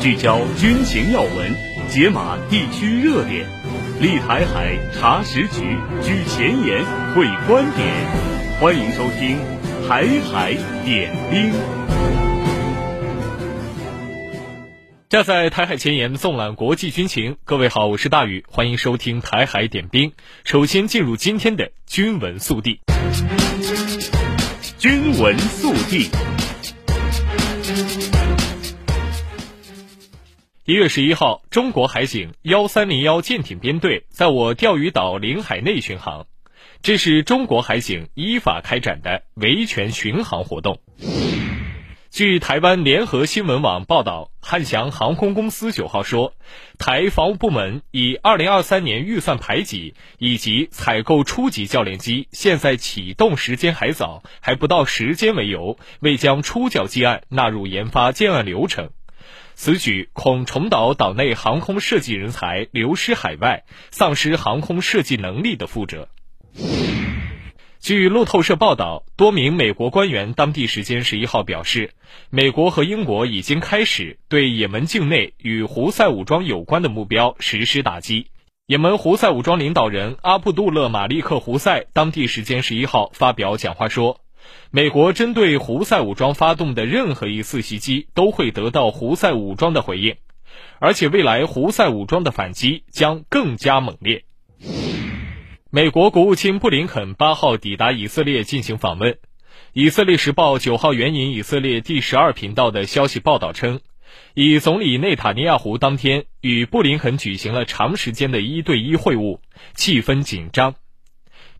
聚焦军情要闻，解码地区热点，立台海查实局，居前沿会观点。欢迎收听《台海点兵》。站在台海前沿，纵览国际军情。各位好，我是大宇，欢迎收听《台海点兵》。首先进入今天的军文速递。军文速递。一月十一号，中国海警幺三零幺舰艇编队在我钓鱼岛领海内巡航，这是中国海警依法开展的维权巡航活动。据台湾联合新闻网报道，汉翔航空公司九号说，台防务部门以二零二三年预算排挤以及采购初级教练机现在启动时间还早，还不到时间为由，未将初教机案纳入研发建案流程。此举恐重蹈岛内航空设计人才流失海外、丧失航空设计能力的覆辙。据路透社报道，多名美国官员当地时间十一号表示，美国和英国已经开始对也门境内与胡塞武装有关的目标实施打击。也门胡塞武装领导人阿布杜勒马利克胡塞当地时间十一号发表讲话说。美国针对胡塞武装发动的任何一次袭击，都会得到胡塞武装的回应，而且未来胡塞武装的反击将更加猛烈。美国国务卿布林肯八号抵达以色列进行访问。以色列时报九号援引以色列第十二频道的消息报道称，以总理内塔尼亚胡当天与布林肯举行了长时间的一对一会晤，气氛紧张。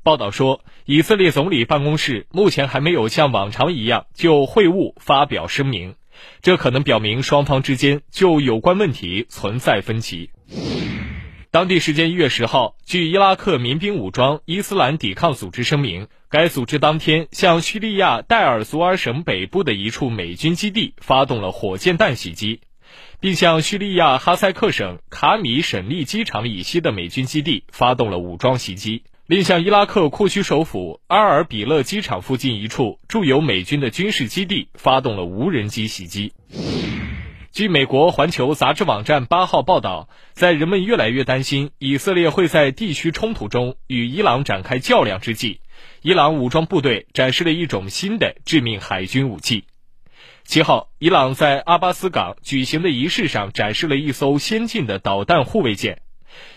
报道说，以色列总理办公室目前还没有像往常一样就会晤发表声明，这可能表明双方之间就有关问题存在分歧。当地时间一月十号，据伊拉克民兵武装伊斯兰抵抗组织声明，该组织当天向叙利亚代尔祖尔省北部的一处美军基地发动了火箭弹袭击，并向叙利亚哈塞克省卡米省立机场以西的美军基地发动了武装袭击。另向伊拉克库区首府阿尔比勒机场附近一处驻有美军的军事基地发动了无人机袭击。据美国《环球》杂志网站八号报道，在人们越来越担心以色列会在地区冲突中与伊朗展开较量之际，伊朗武装部队展示了一种新的致命海军武器。七号，伊朗在阿巴斯港举行的仪式上展示了一艘先进的导弹护卫舰。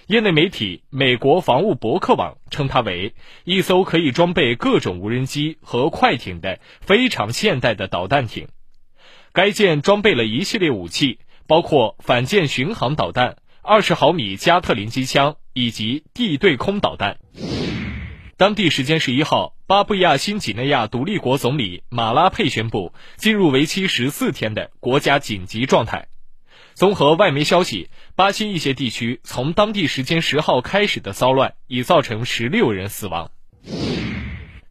业内媒体美国防务博客网称它为一艘可以装备各种无人机和快艇的非常现代的导弹艇。该舰装备了一系列武器，包括反舰巡航导弹、二十毫米加特林机枪以及地对空导弹。当地时间十一号，巴布亚新几内亚独立国总理马拉佩宣布进入为期十四天的国家紧急状态。综合外媒消息，巴西一些地区从当地时间十号开始的骚乱已造成十六人死亡。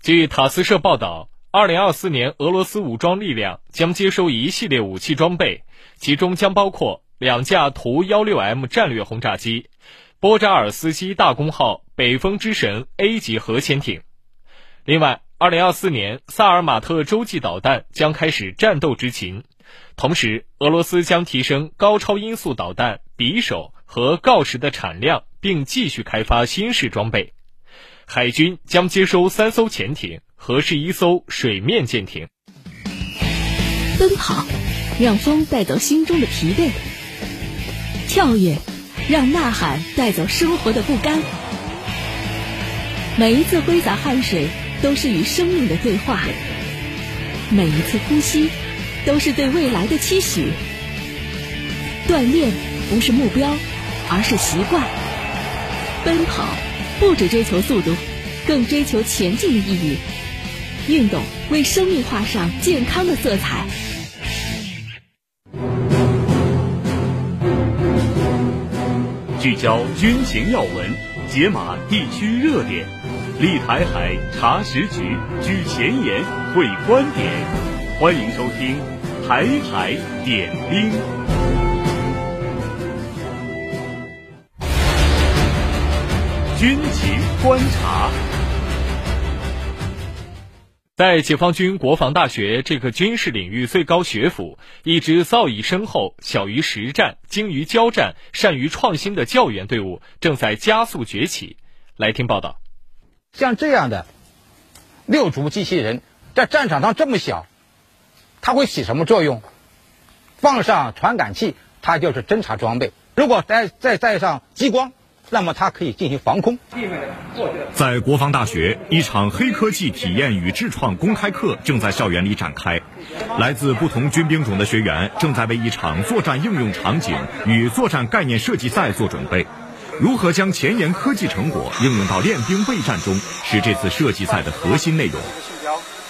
据塔斯社报道，二零二四年俄罗斯武装力量将接收一系列武器装备，其中将包括两架图幺六 M 战略轰炸机、波扎尔斯基大公号北风之神 A 级核潜艇。另外，二零二四年萨尔马特洲际导弹将开始战斗执勤。同时，俄罗斯将提升高超音速导弹匕首和锆石的产量，并继续开发新式装备。海军将接收三艘潜艇和十一艘水面舰艇。奔跑，让风带走心中的疲惫；跳跃，让呐喊带走生活的不甘。每一次挥洒汗水，都是与生命的对话；每一次呼吸。都是对未来的期许。锻炼不是目标，而是习惯。奔跑不只追求速度，更追求前进的意义。运动为生命画上健康的色彩。聚焦军情要闻，解码地区热点，立台海查实局，举前沿会观点。欢迎收听《台海点兵》。军情观察。在解放军国防大学这个军事领域最高学府，一支造诣深厚、小于实战、精于交战、善于创新的教员队伍正在加速崛起。来听报道。像这样的六足机器人，在战场上这么小，它会起什么作用？放上传感器，它就是侦察装备；如果再再带上激光。那么它可以进行防空。在国防大学，一场黑科技体验与智创公开课正在校园里展开。来自不同军兵种的学员正在为一场作战应用场景与作战概念设计赛做准备。如何将前沿科技成果应用到练兵备战中，是这次设计赛的核心内容。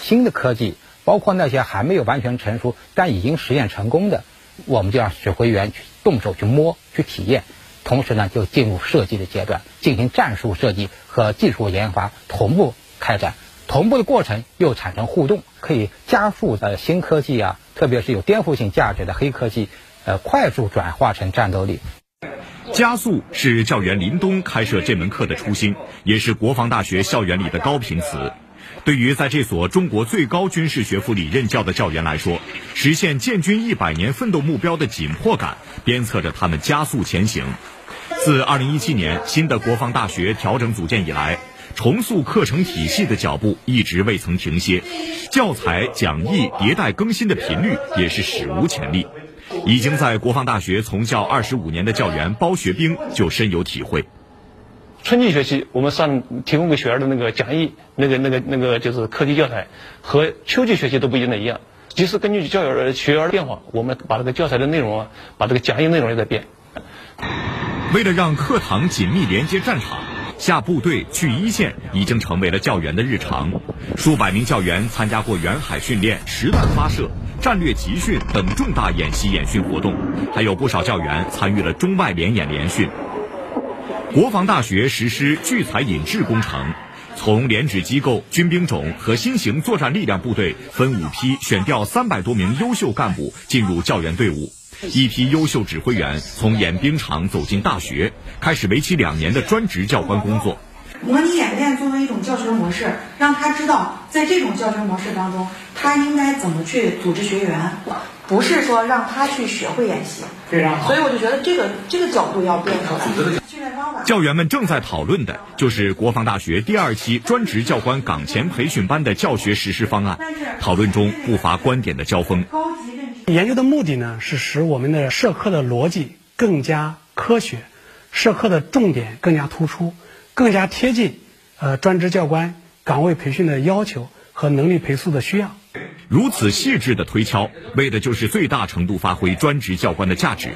新的科技，包括那些还没有完全成熟但已经实验成功的，我们就让指挥员去动手去摸去体验。同时呢，就进入设计的阶段，进行战术设计和技术研发同步开展，同步的过程又产生互动，可以加速的新科技啊，特别是有颠覆性价值的黑科技，呃，快速转化成战斗力。加速是教员林东开设这门课的初心，也是国防大学校园里的高频词。对于在这所中国最高军事学府里任教的教员来说，实现建军一百年奋斗目标的紧迫感，鞭策着他们加速前行。自2017年新的国防大学调整组建以来，重塑课程体系的脚步一直未曾停歇，教材讲义迭代更新的频率也是史无前例。已经在国防大学从教二十五年的教员包学兵就深有体会。春季学期我们上提供给学员的那个讲义，那个那个那个就是课题教材，和秋季学期都不一定的一样。及时根据教员学员的变化，我们把这个教材的内容啊，把这个讲义内容也在变。为了让课堂紧密连接战场，下部队去一线已经成为了教员的日常。数百名教员参加过远海训练、实弹发射、战略集训等重大演习演训活动，还有不少教员参与了中外联演联训。国防大学实施聚才引智工程，从联指机构、军兵种和新型作战力量部队分五批选调三百多名优秀干部进入教员队伍。一批优秀指挥员从演兵场走进大学，开始为期两年的专职教官工作。模拟演练作为一种教学模式，让他知道在这种教学模式当中，他应该怎么去组织学员，不是说让他去学会演戏。非常好。所以我就觉得这个这个角度要变出来。教员们正在讨论的就是国防大学第二期专职教官岗前培训班的教学实施方案。讨论中不乏观点的交锋。研究的目的呢，是使我们的社科的逻辑更加科学，社科的重点更加突出，更加贴近呃专职教官岗位培训的要求和能力培训的需要。如此细致的推敲，为的就是最大程度发挥专职教官的价值。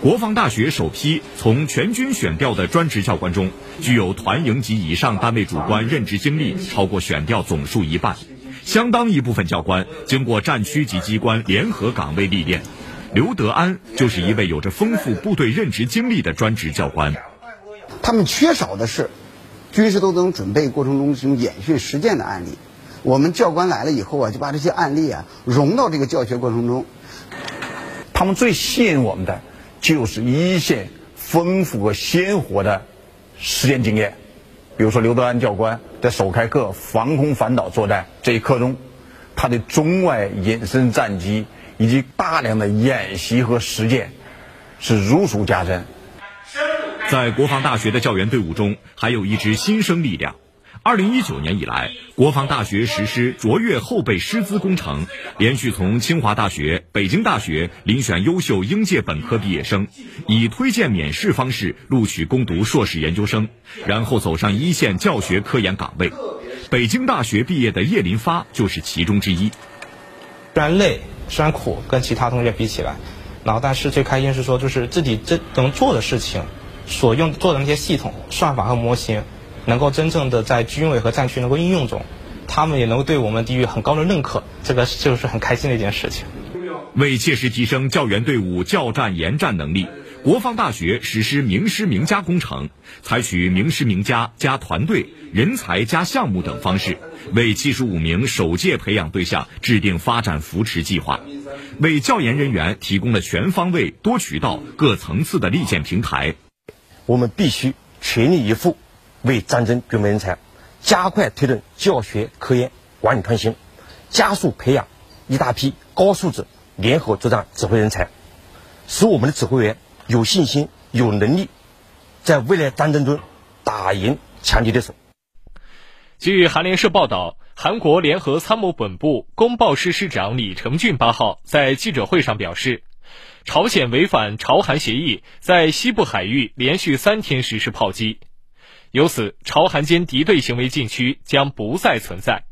国防大学首批从全军选调的专职教官中，具有团营级以上单位主官任职经历超过选调总数一半。相当一部分教官经过战区级机关联合岗位历练，刘德安就是一位有着丰富部队任职经历的专职教官。他们缺少的是军事斗争准备过程中这种演训实践的案例。我们教官来了以后啊，就把这些案例啊融到这个教学过程中。他们最吸引我们的就是一线丰富和鲜活的实践经验。比如说刘德安教官在首开课防空反导作战这一课中，他的中外隐身战机以及大量的演习和实践是如数家珍。在国防大学的教员队伍中，还有一支新生力量。二零一九年以来，国防大学实施卓越后备师资工程，连续从清华大学、北京大学遴选优秀应届本科毕业生，以推荐免试方式录取攻读硕士研究生，然后走上一线教学科研岗位。北京大学毕业的叶林发就是其中之一。虽然累，虽然苦，跟其他同学比起来，然后但是最开心是说，就是自己这能做的事情，所用做的那些系统、算法和模型。能够真正的在军委和战区能够应用中，他们也能够对我们给予很高的认可，这个就是很开心的一件事情。为切实提升教员队伍教战研战能力，国防大学实施名师名家工程，采取名师名家加团队、人才加项目等方式，为七十五名首届培养对象制定发展扶持计划，为教研人员提供了全方位、多渠道、各层次的利剑平台。我们必须全力以赴。为战争准备人才，加快推动教学科研管理创新，加速培养一大批高素质联合作战指挥人才，使我们的指挥员有信心、有能力，在未来战争中打赢强敌对手。据韩联社报道，韩国联合参谋本部公报室室长李成俊八号在记者会上表示，朝鲜违反朝韩协议，在西部海域连续三天实施炮击，由此朝韩间敌对行为禁区将不再存在。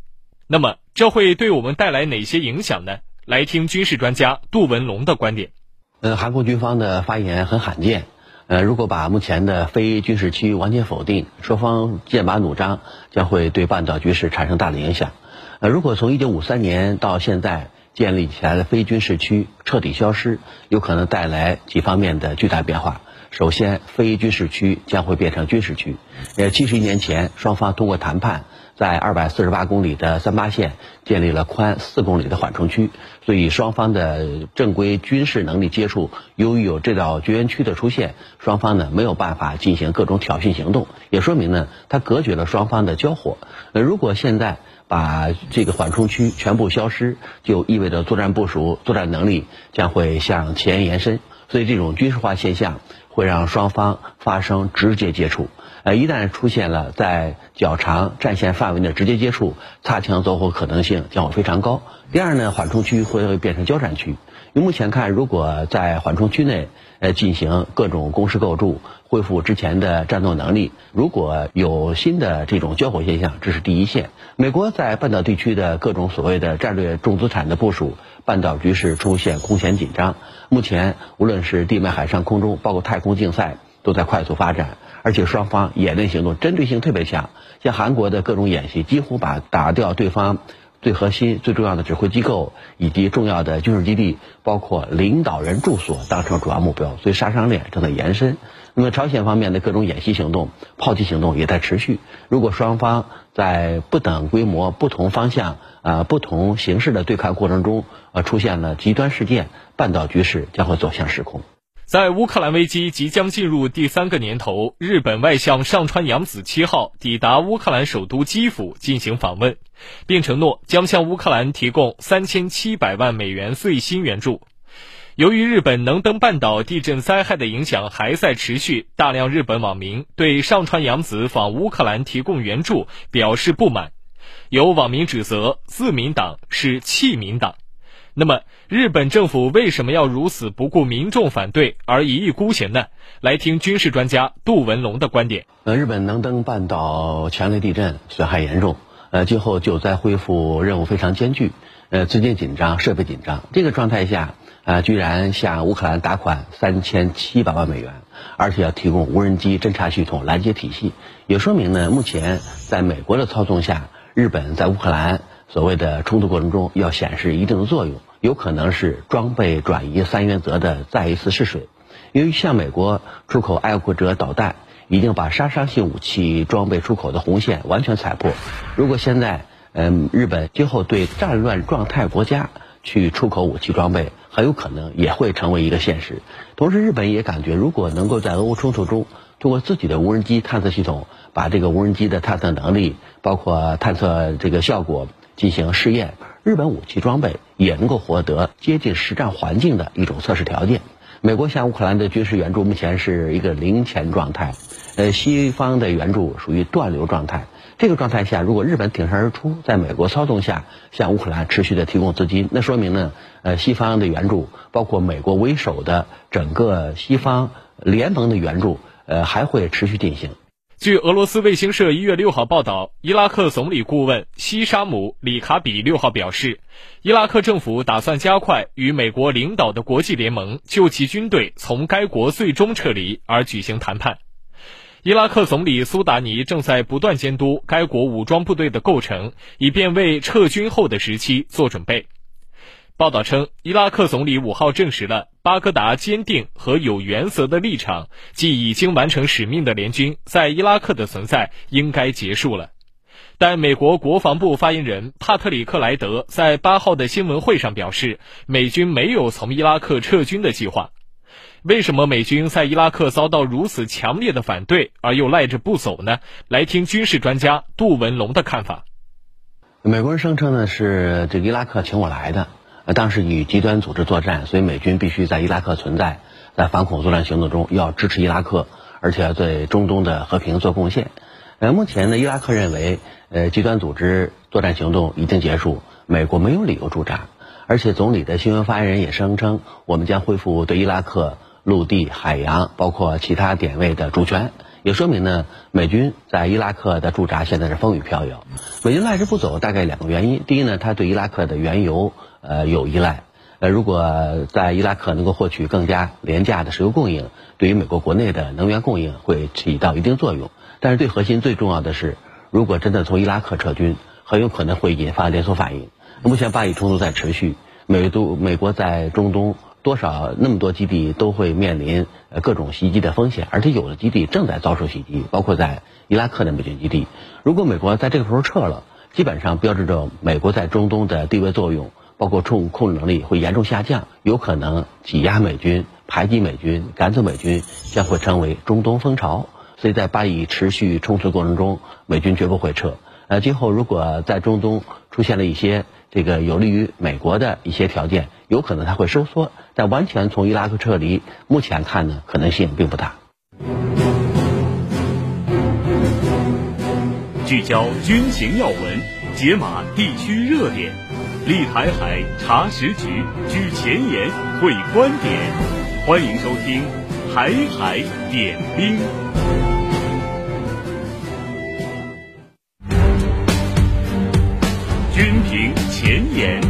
那么，这会对我们带来哪些影响呢？来听军事专家杜文龙的观点。呃，韩国军方的发言很罕见。呃，如果把目前的非军事区完全否定，双方剑拔弩张，将会对半岛局势产生大的影响。呃，如果从一九五三年到现在建立起来的非军事区彻底消失，有可能带来几方面的巨大变化。首先，非军事区将会变成军事区。呃，七十一年前，双方通过谈判。在二百四十八公里的三八线建立了宽四公里的缓冲区，所以双方的正规军事能力接触，由于有这道绝缘区的出现，双方呢没有办法进行各种挑衅行动，也说明呢它隔绝了双方的交火。呃，如果现在把这个缓冲区全部消失，就意味着作战部署、作战能力将会向前延伸，所以这种军事化现象会让双方发生直接接触。呃，一旦出现了在较长战线范围内直接接触，擦枪走火可能性将会非常高。第二呢，缓冲区会变成交战区。因为目前看，如果在缓冲区内呃进行各种工事构筑，恢复之前的战斗能力，如果有新的这种交火现象，这是第一线。美国在半岛地区的各种所谓的战略重资产的部署，半岛局势出现空前紧张。目前无论是地面、海上、空中，包括太空竞赛，都在快速发展。而且双方演练行动针对性特别强，像韩国的各种演习，几乎把打掉对方最核心、最重要的指挥机构以及重要的军事基地，包括领导人住所当成主要目标，所以杀伤链正在延伸。那么朝鲜方面的各种演习行动、炮击行动也在持续。如果双方在不等规模、不同方向、啊、呃、不同形式的对抗过程中，呃出现了极端事件，半岛局势将会走向失控。在乌克兰危机即将进入第三个年头，日本外相上川阳子七号抵达乌克兰首都基辅进行访问，并承诺将向乌克兰提供三千七百万美元最新援助。由于日本能登半岛地震灾害的影响还在持续，大量日本网民对上川阳子访乌克兰提供援助表示不满，有网民指责自民党是弃民党。那么，日本政府为什么要如此不顾民众反对而一意孤行呢？来听军事专家杜文龙的观点。呃，日本能登半岛强烈地震损害严重，呃，今后救灾恢复任务非常艰巨，呃，资金紧张，设备紧张。这个状态下，呃，居然向乌克兰打款三千七百万美元，而且要提供无人机侦察系统拦截体系，也说明呢，目前在美国的操纵下，日本在乌克兰。所谓的冲突过程中要显示一定的作用，有可能是装备转移三原则的再一次试水。由于向美国出口爱国者导弹，已经把杀伤性武器装备出口的红线完全踩破。如果现在，嗯，日本今后对战乱状态国家去出口武器装备，很有可能也会成为一个现实。同时，日本也感觉，如果能够在俄乌冲突中，通过自己的无人机探测系统，把这个无人机的探测能力，包括探测这个效果。进行试验，日本武器装备也能够获得接近实战环境的一种测试条件。美国向乌克兰的军事援助目前是一个零钱状态，呃，西方的援助属于断流状态。这个状态下，如果日本挺身而出，在美国操纵下向乌克兰持续的提供资金，那说明呢，呃，西方的援助，包括美国为首的整个西方联盟的援助，呃，还会持续进行。据俄罗斯卫星社一月六号报道，伊拉克总理顾问西沙姆·里卡比六号表示，伊拉克政府打算加快与美国领导的国际联盟就其军队从该国最终撤离而举行谈判。伊拉克总理苏达尼正在不断监督该国武装部队的构成，以便为撤军后的时期做准备。报道称，伊拉克总理五号证实了巴格达坚定和有原则的立场，即已经完成使命的联军在伊拉克的存在应该结束了。但美国国防部发言人帕特里克莱德在八号的新闻会上表示，美军没有从伊拉克撤军的计划。为什么美军在伊拉克遭到如此强烈的反对，而又赖着不走呢？来听军事专家杜文龙的看法。美国人声称呢是这个伊拉克请我来的，呃，当时与极端组织作战，所以美军必须在伊拉克存在，在反恐作战行动中要支持伊拉克，而且要对中东的和平做贡献。呃，目前呢，伊拉克认为，呃，极端组织作战行动已经结束，美国没有理由驻扎，而且总理的新闻发言人也声称，我们将恢复对伊拉克陆地、海洋，包括其他点位的主权。也说明呢，美军在伊拉克的驻扎现在是风雨飘摇。美军赖着不走，大概两个原因。第一呢，他对伊拉克的原油呃有依赖，呃，如果在伊拉克能够获取更加廉价的石油供应，对于美国国内的能源供应会起到一定作用。但是最核心、最重要的是，如果真的从伊拉克撤军，很有可能会引发连锁反应。目前巴以冲突在持续，美都美国在中东。多少那么多基地都会面临呃各种袭击的风险，而且有的基地正在遭受袭击，包括在伊拉克的美军基地。如果美国在这个时候撤了，基本上标志着美国在中东的地位作用，包括控控制能力会严重下降，有可能挤压美军、排挤美军、赶走美军，将会成为中东风潮。所以在巴以持续冲突过程中，美军绝不会撤。呃，今后如果在中东出现了一些这个有利于美国的一些条件，有可能它会收缩。但完全从伊拉克撤离，目前看呢，可能性并不大。聚焦军情要闻，解码地区热点，立台海查实局，举前沿会观点。欢迎收听《台海点兵》。军评前沿。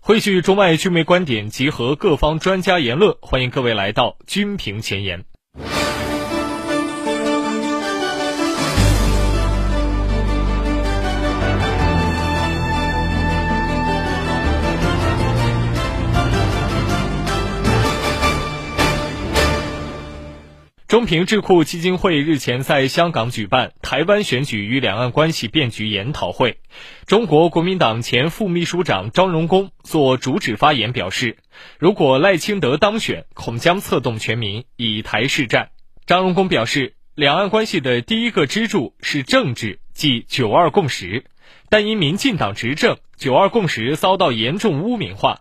汇聚中外军媒观点，集合各方专家言论，欢迎各位来到军评前沿。中评智库基金会日前在香港举办台湾选举与两岸关系变局研讨会，中国国民党前副秘书长张荣恭作主旨发言表示，如果赖清德当选，恐将策动全民以台示战。张荣恭表示，两岸关系的第一个支柱是政治，即九二共识，但因民进党执政，九二共识遭到严重污名化。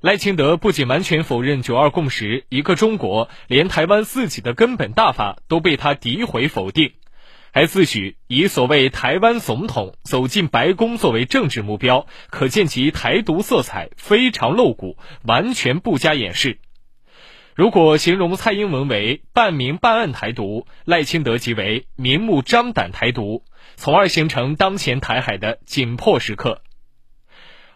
赖清德不仅完全否认“九二共识”、“一个中国”，连台湾自己的根本大法都被他诋毁否定，还自诩以所谓“台湾总统”走进白宫作为政治目标，可见其台独色彩非常露骨，完全不加掩饰。如果形容蔡英文为半明半暗台独，赖清德即为明目张胆台独，从而形成当前台海的紧迫时刻。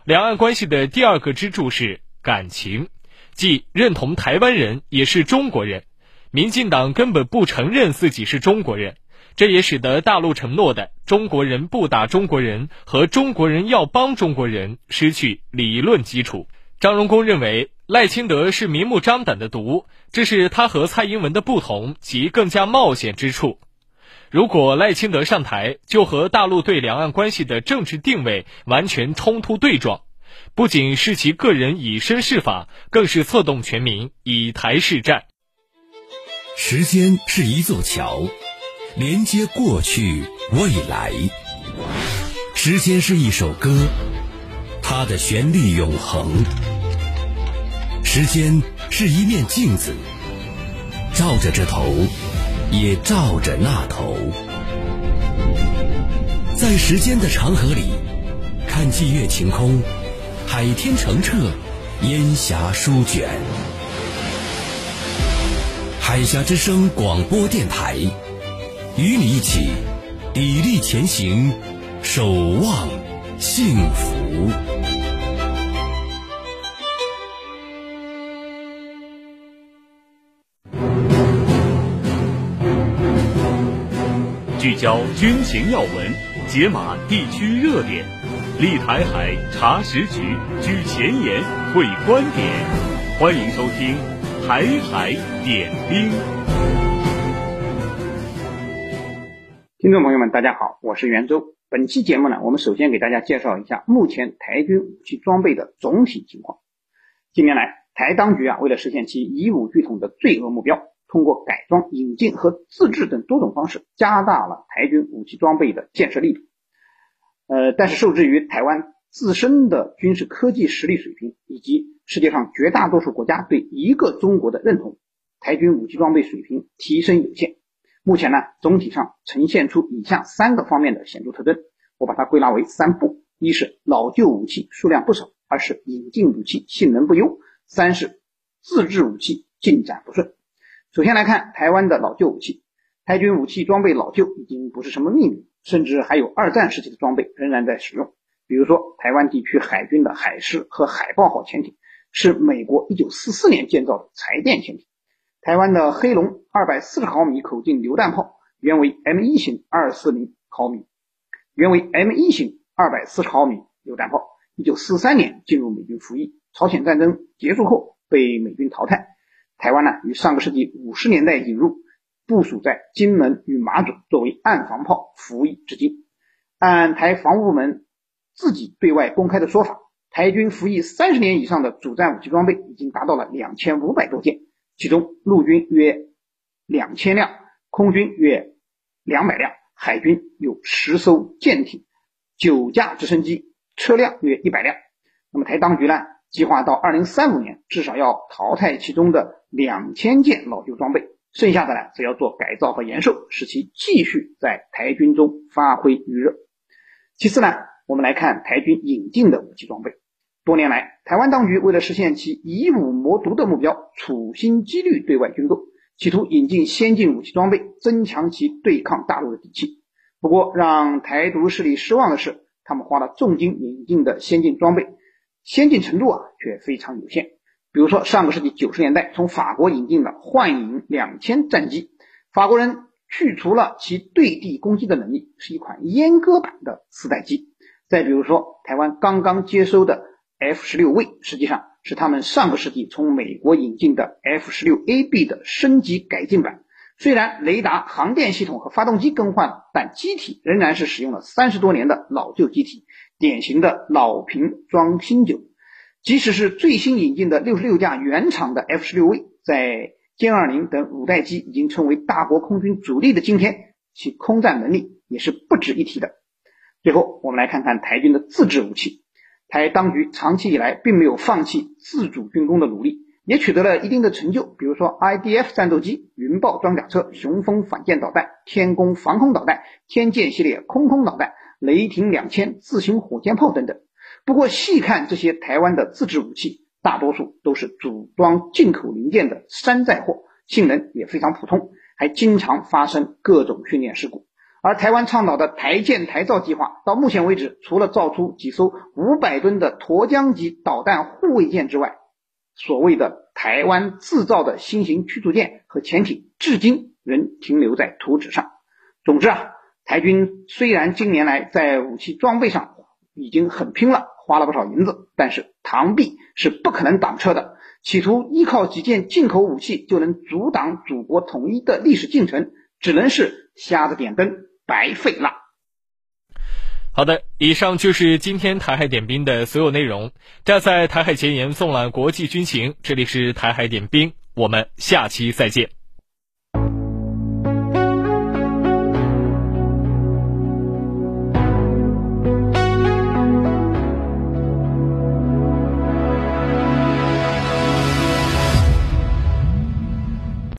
两岸关系的第二个支柱是。感情，即认同台湾人也是中国人，民进党根本不承认自己是中国人，这也使得大陆承诺的中国人不打中国人和中国人要帮中国人失去理论基础。张荣恭认为赖清德是明目张胆的毒，这是他和蔡英文的不同及更加冒险之处。如果赖清德上台，就和大陆对两岸关系的政治定位完全冲突对撞。不仅是其个人以身试法，更是策动全民以台示战。时间是一座桥，连接过去未来。时间是一首歌，它的旋律永恒。时间是一面镜子，照着这头，也照着那头。在时间的长河里，看霁月晴空。海天澄澈，烟霞舒卷。海峡之声广播电台，与你一起砥砺前行，守望幸福。聚焦军情要闻，解码地区热点。立台海查实局，举前沿会观点。欢迎收听《台海点兵》。听众朋友们，大家好，我是袁周。本期节目呢，我们首先给大家介绍一下目前台军武器装备的总体情况。近年来，台当局啊，为了实现其以武拒统的罪恶目标，通过改装、引进和自制等多种方式，加大了台军武器装备的建设力度。呃，但是受制于台湾自身的军事科技实力水平，以及世界上绝大多数国家对一个中国的认同，台军武器装备水平提升有限。目前呢，总体上呈现出以下三个方面的显著特征，我把它归纳为三步：一是老旧武器数量不少；二是引进武器性能不优；三是自制武器进展不顺。首先来看台湾的老旧武器，台军武器装备老旧已经不是什么秘密，甚至还有二战时期的装备仍然在使用。比如说，台湾地区海军的海狮和海豹号潜艇是美国1944年建造的柴电潜艇。台湾的黑龙二百四十毫米口径榴弹炮，原为 M 一型二四零毫米，原为 M 一型二百四十毫米榴弹炮，一九四三年进入美军服役，朝鲜战争结束后被美军淘汰。台湾呢，于上个世纪五十年代引入，部署在金门与马祖，作为岸防炮服役至今。按台防务部门自己对外公开的说法，台军服役三十年以上的主战武器装备已经达到了两千五百多件。其中陆军约两千辆，空军约两百辆，海军有十艘舰艇、九架直升机，车辆约一百辆。那么台当局呢，计划到二零三五年至少要淘汰其中的两千件老旧装备，剩下的呢则要做改造和延寿，使其继续在台军中发挥余热。其次呢，我们来看台军引进的武器装备。多年来，台湾当局为了实现其以武谋独的目标，处心积虑对外军购，企图引进先进武器装备，增强其对抗大陆的底气。不过，让台独势力失望的是，他们花了重金引进的先进装备，先进程度啊却非常有限。比如说，上个世纪九十年代从法国引进的幻影两千战机，法国人去除了其对地攻击的能力，是一款阉割版的四代机。再比如说，台湾刚刚接收的。F 十六 V 实际上是他们上个世纪从美国引进的 F 十六 AB 的升级改进版。虽然雷达、航电系统和发动机更换了，但机体仍然是使用了三十多年的老旧机体，典型的老瓶装新酒。即使是最新引进的六十六架原厂的 F 十六 V，在歼二零等五代机已经成为大国空军主力的今天，其空战能力也是不值一提的。最后，我们来看看台军的自制武器。台当局长期以来并没有放弃自主军工的努力，也取得了一定的成就。比如说，IDF 战斗机、云豹装甲车、雄风反舰导弹、天弓防空导弹、天剑系列空空导弹、雷霆两千自行火箭炮等等。不过，细看这些台湾的自制武器，大多数都是组装进口零件的山寨货，性能也非常普通，还经常发生各种训练事故。而台湾倡导的台舰台造计划，到目前为止，除了造出几艘五百吨的沱江级导弹护卫舰之外，所谓的台湾制造的新型驱逐舰和潜艇，至今仍停留在图纸上。总之啊，台军虽然近年来在武器装备上已经很拼了，花了不少银子，但是螳臂是不可能挡车的。企图依靠几件进口武器就能阻挡祖国统一的历史进程，只能是瞎子点灯。白费了。好的，以上就是今天台海点兵的所有内容。站在台海前沿，纵览国际军情，这里是台海点兵，我们下期再见。